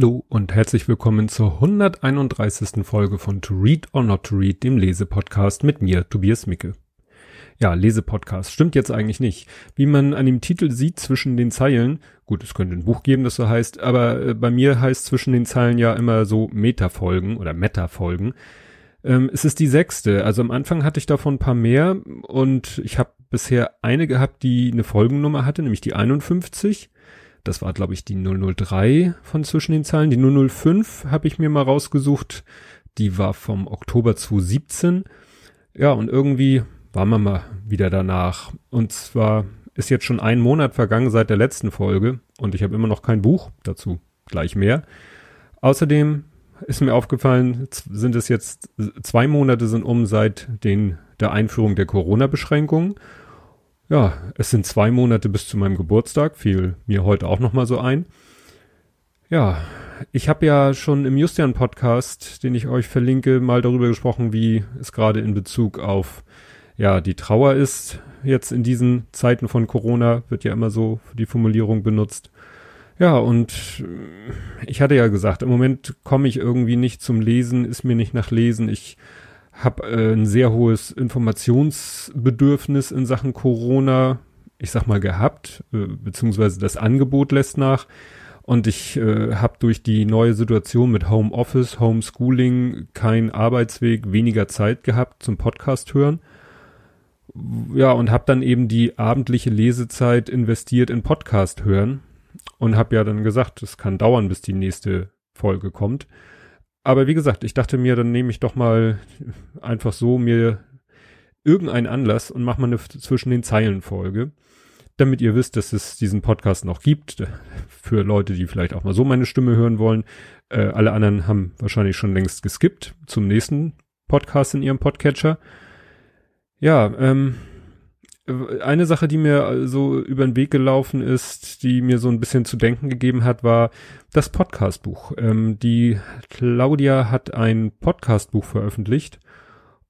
Hallo und herzlich willkommen zur 131. Folge von To Read or Not to Read, dem Lesepodcast mit mir, Tobias Micke. Ja, Lesepodcast stimmt jetzt eigentlich nicht. Wie man an dem Titel sieht zwischen den Zeilen, gut, es könnte ein Buch geben, das so heißt, aber äh, bei mir heißt zwischen den Zeilen ja immer so Metafolgen oder Metafolgen. Ähm, es ist die sechste, also am Anfang hatte ich davon ein paar mehr und ich habe bisher eine gehabt, die eine Folgennummer hatte, nämlich die 51 das war, glaube ich, die 003 von zwischen den Zahlen. Die 005 habe ich mir mal rausgesucht. Die war vom Oktober 2017. Ja, und irgendwie waren wir mal wieder danach. Und zwar ist jetzt schon ein Monat vergangen seit der letzten Folge und ich habe immer noch kein Buch dazu. Gleich mehr. Außerdem ist mir aufgefallen, sind es jetzt zwei Monate sind um seit den, der Einführung der Corona-Beschränkungen ja, es sind zwei Monate bis zu meinem Geburtstag, fiel mir heute auch nochmal so ein. Ja, ich habe ja schon im Justian-Podcast, den ich euch verlinke, mal darüber gesprochen, wie es gerade in Bezug auf ja die Trauer ist. Jetzt in diesen Zeiten von Corona wird ja immer so die Formulierung benutzt. Ja, und ich hatte ja gesagt, im Moment komme ich irgendwie nicht zum Lesen, ist mir nicht nach Lesen. Ich habe äh, ein sehr hohes Informationsbedürfnis in Sachen Corona, ich sag mal, gehabt, äh, beziehungsweise das Angebot lässt nach. Und ich äh, habe durch die neue Situation mit Homeoffice, Homeschooling keinen Arbeitsweg, weniger Zeit gehabt zum Podcast hören. Ja, und habe dann eben die abendliche Lesezeit investiert in Podcast hören und habe ja dann gesagt, es kann dauern, bis die nächste Folge kommt. Aber wie gesagt, ich dachte mir, dann nehme ich doch mal einfach so mir irgendeinen Anlass und mache mal eine zwischen den Zeilen Folge, damit ihr wisst, dass es diesen Podcast noch gibt, für Leute, die vielleicht auch mal so meine Stimme hören wollen. Äh, alle anderen haben wahrscheinlich schon längst geskippt zum nächsten Podcast in ihrem Podcatcher. Ja, ähm, eine Sache, die mir so über den Weg gelaufen ist, die mir so ein bisschen zu denken gegeben hat, war das Podcastbuch. Ähm, die Claudia hat ein Podcastbuch veröffentlicht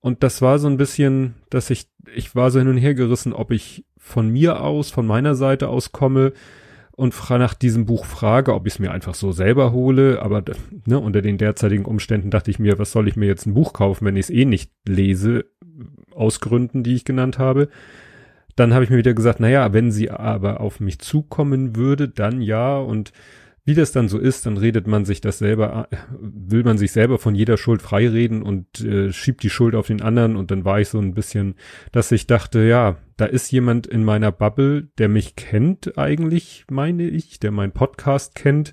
und das war so ein bisschen, dass ich, ich war so hin und her gerissen, ob ich von mir aus, von meiner Seite aus komme und nach diesem Buch frage, ob ich es mir einfach so selber hole, aber ne, unter den derzeitigen Umständen dachte ich mir, was soll ich mir jetzt ein Buch kaufen, wenn ich es eh nicht lese, aus Gründen, die ich genannt habe dann habe ich mir wieder gesagt, naja, wenn sie aber auf mich zukommen würde, dann ja. Und wie das dann so ist, dann redet man sich das selber, will man sich selber von jeder Schuld freireden und äh, schiebt die Schuld auf den anderen. Und dann war ich so ein bisschen, dass ich dachte, ja, da ist jemand in meiner Bubble, der mich kennt eigentlich, meine ich, der meinen Podcast kennt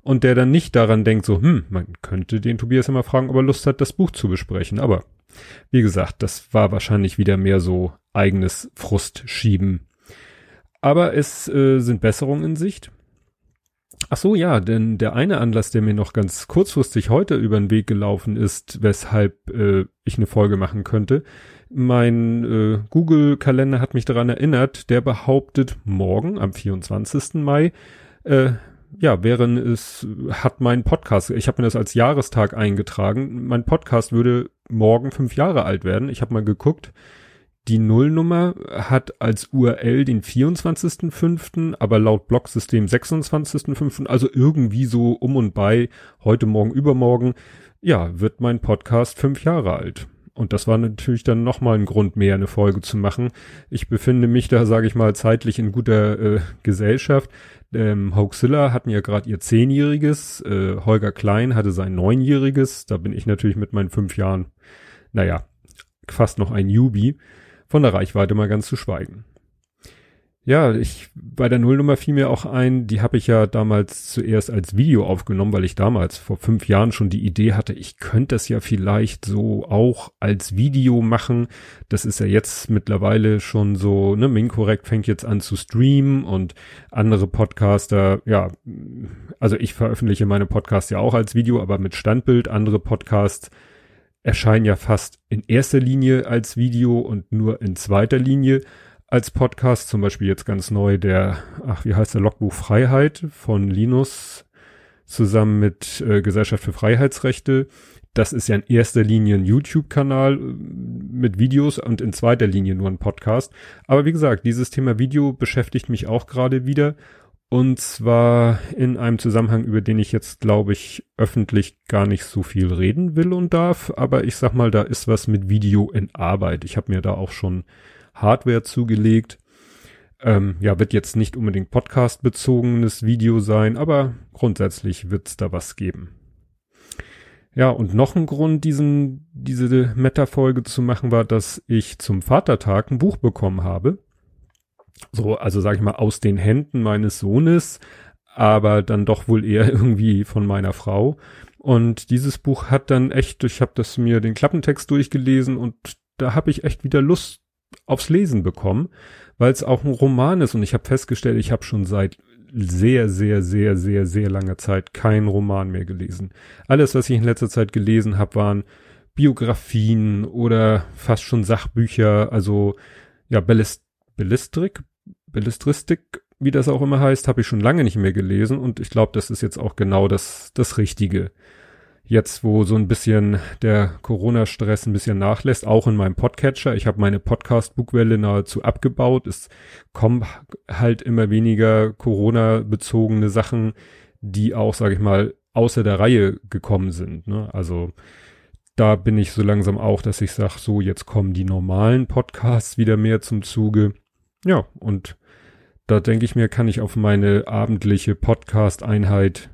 und der dann nicht daran denkt, so, hm, man könnte den Tobias immer fragen, ob er Lust hat, das Buch zu besprechen. Aber wie gesagt, das war wahrscheinlich wieder mehr so eigenes Frust schieben. Aber es äh, sind Besserungen in Sicht. Ach so, ja, denn der eine Anlass, der mir noch ganz kurzfristig heute über den Weg gelaufen ist, weshalb äh, ich eine Folge machen könnte. Mein äh, Google-Kalender hat mich daran erinnert, der behauptet, morgen am 24. Mai äh, ja, wären es, hat mein Podcast, ich habe mir das als Jahrestag eingetragen, mein Podcast würde morgen fünf Jahre alt werden. Ich habe mal geguckt, die Nullnummer hat als URL den 24.05., aber laut Blogsystem 26.05., also irgendwie so um und bei, heute, morgen, übermorgen, ja, wird mein Podcast fünf Jahre alt. Und das war natürlich dann nochmal ein Grund mehr, eine Folge zu machen. Ich befinde mich da, sage ich mal, zeitlich in guter äh, Gesellschaft. Ähm, Hoaxilla hatten ja gerade ihr Zehnjähriges, äh, Holger Klein hatte sein Neunjähriges, da bin ich natürlich mit meinen fünf Jahren, naja, fast noch ein Newbie, von der Reichweite mal ganz zu schweigen. Ja, ich bei der Nullnummer fiel mir auch ein, die habe ich ja damals zuerst als Video aufgenommen, weil ich damals vor fünf Jahren schon die Idee hatte, ich könnte das ja vielleicht so auch als Video machen. Das ist ja jetzt mittlerweile schon so, ne, Minkorrekt fängt jetzt an zu streamen und andere Podcaster, ja, also ich veröffentliche meine Podcasts ja auch als Video, aber mit Standbild. Andere Podcasts erscheinen ja fast in erster Linie als Video und nur in zweiter Linie als Podcast, zum Beispiel jetzt ganz neu der, ach, wie heißt der Logbuch Freiheit von Linus zusammen mit äh, Gesellschaft für Freiheitsrechte. Das ist ja in erster Linie ein YouTube-Kanal äh, mit Videos und in zweiter Linie nur ein Podcast. Aber wie gesagt, dieses Thema Video beschäftigt mich auch gerade wieder. Und zwar in einem Zusammenhang, über den ich jetzt, glaube ich, öffentlich gar nicht so viel reden will und darf. Aber ich sag mal, da ist was mit Video in Arbeit. Ich habe mir da auch schon Hardware zugelegt. Ähm, ja, wird jetzt nicht unbedingt Podcast-bezogenes Video sein, aber grundsätzlich wird's da was geben. Ja, und noch ein Grund, diesen, diese Meta-Folge zu machen, war, dass ich zum Vatertag ein Buch bekommen habe so, also sag ich mal, aus den Händen meines Sohnes, aber dann doch wohl eher irgendwie von meiner Frau. Und dieses Buch hat dann echt, ich habe das mir den Klappentext durchgelesen und da habe ich echt wieder Lust aufs Lesen bekommen, weil es auch ein Roman ist und ich habe festgestellt, ich habe schon seit sehr, sehr, sehr, sehr, sehr langer Zeit keinen Roman mehr gelesen. Alles, was ich in letzter Zeit gelesen habe, waren Biografien oder fast schon Sachbücher, also ja, Ballist Bellistrik, Bellistristik, wie das auch immer heißt, habe ich schon lange nicht mehr gelesen und ich glaube, das ist jetzt auch genau das, das Richtige. Jetzt, wo so ein bisschen der Corona-Stress ein bisschen nachlässt, auch in meinem Podcatcher. Ich habe meine Podcast-Bugwelle nahezu abgebaut. Es kommen halt immer weniger Corona-bezogene Sachen, die auch, sage ich mal, außer der Reihe gekommen sind. Ne? Also da bin ich so langsam auch, dass ich sage, so jetzt kommen die normalen Podcasts wieder mehr zum Zuge. Ja, und da denke ich mir, kann ich auf meine abendliche Podcast-Einheit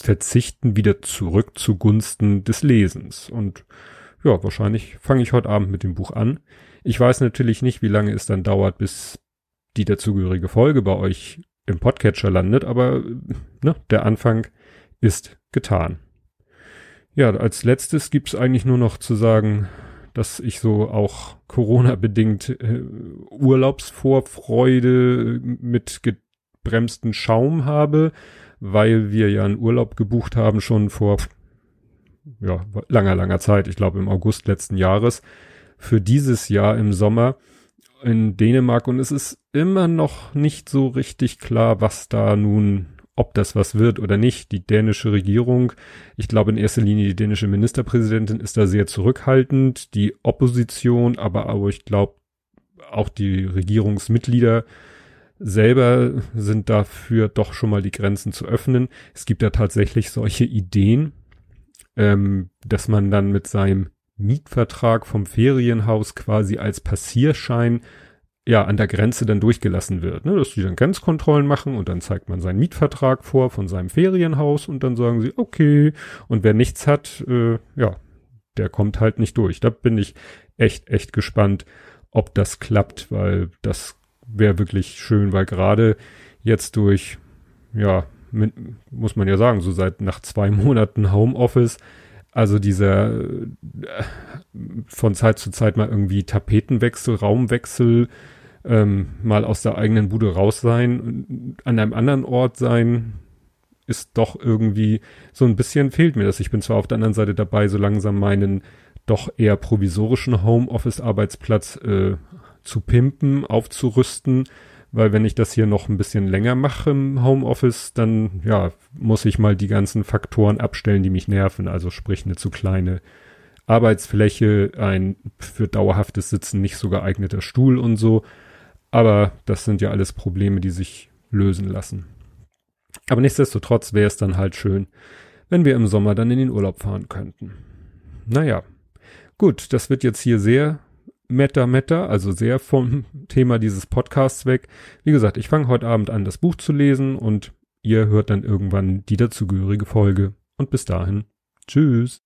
verzichten, wieder zurück zugunsten des Lesens. Und ja, wahrscheinlich fange ich heute Abend mit dem Buch an. Ich weiß natürlich nicht, wie lange es dann dauert, bis die dazugehörige Folge bei euch im Podcatcher landet, aber ne, der Anfang ist getan. Ja, als letztes gibt's eigentlich nur noch zu sagen, dass ich so auch Corona-bedingt äh, Urlaubsvorfreude mit gebremsten Schaum habe, weil wir ja einen Urlaub gebucht haben schon vor ja, langer, langer Zeit, ich glaube im August letzten Jahres, für dieses Jahr im Sommer in Dänemark und es ist immer noch nicht so richtig klar, was da nun ob das was wird oder nicht. Die dänische Regierung, ich glaube in erster Linie die dänische Ministerpräsidentin ist da sehr zurückhaltend, die Opposition, aber auch ich glaube auch die Regierungsmitglieder selber sind dafür doch schon mal die Grenzen zu öffnen. Es gibt ja tatsächlich solche Ideen, ähm, dass man dann mit seinem Mietvertrag vom Ferienhaus quasi als Passierschein ja an der Grenze dann durchgelassen wird, ne? dass die dann Grenzkontrollen machen und dann zeigt man seinen Mietvertrag vor von seinem Ferienhaus und dann sagen sie okay und wer nichts hat, äh, ja, der kommt halt nicht durch. Da bin ich echt echt gespannt, ob das klappt, weil das wäre wirklich schön, weil gerade jetzt durch ja mit, muss man ja sagen, so seit nach zwei Monaten Homeoffice also dieser äh, von Zeit zu Zeit mal irgendwie Tapetenwechsel, Raumwechsel, ähm, mal aus der eigenen Bude raus sein, an einem anderen Ort sein, ist doch irgendwie so ein bisschen fehlt mir das. Ich bin zwar auf der anderen Seite dabei, so langsam meinen doch eher provisorischen Homeoffice-Arbeitsplatz äh, zu pimpen, aufzurüsten, weil wenn ich das hier noch ein bisschen länger mache im Homeoffice, dann ja, muss ich mal die ganzen Faktoren abstellen, die mich nerven, also sprich eine zu kleine Arbeitsfläche, ein für dauerhaftes Sitzen nicht so geeigneter Stuhl und so. Aber das sind ja alles Probleme, die sich lösen lassen. Aber nichtsdestotrotz wäre es dann halt schön, wenn wir im Sommer dann in den Urlaub fahren könnten. Naja, gut, das wird jetzt hier sehr meta meta, also sehr vom Thema dieses Podcasts weg. Wie gesagt, ich fange heute Abend an, das Buch zu lesen und ihr hört dann irgendwann die dazugehörige Folge. Und bis dahin, tschüss.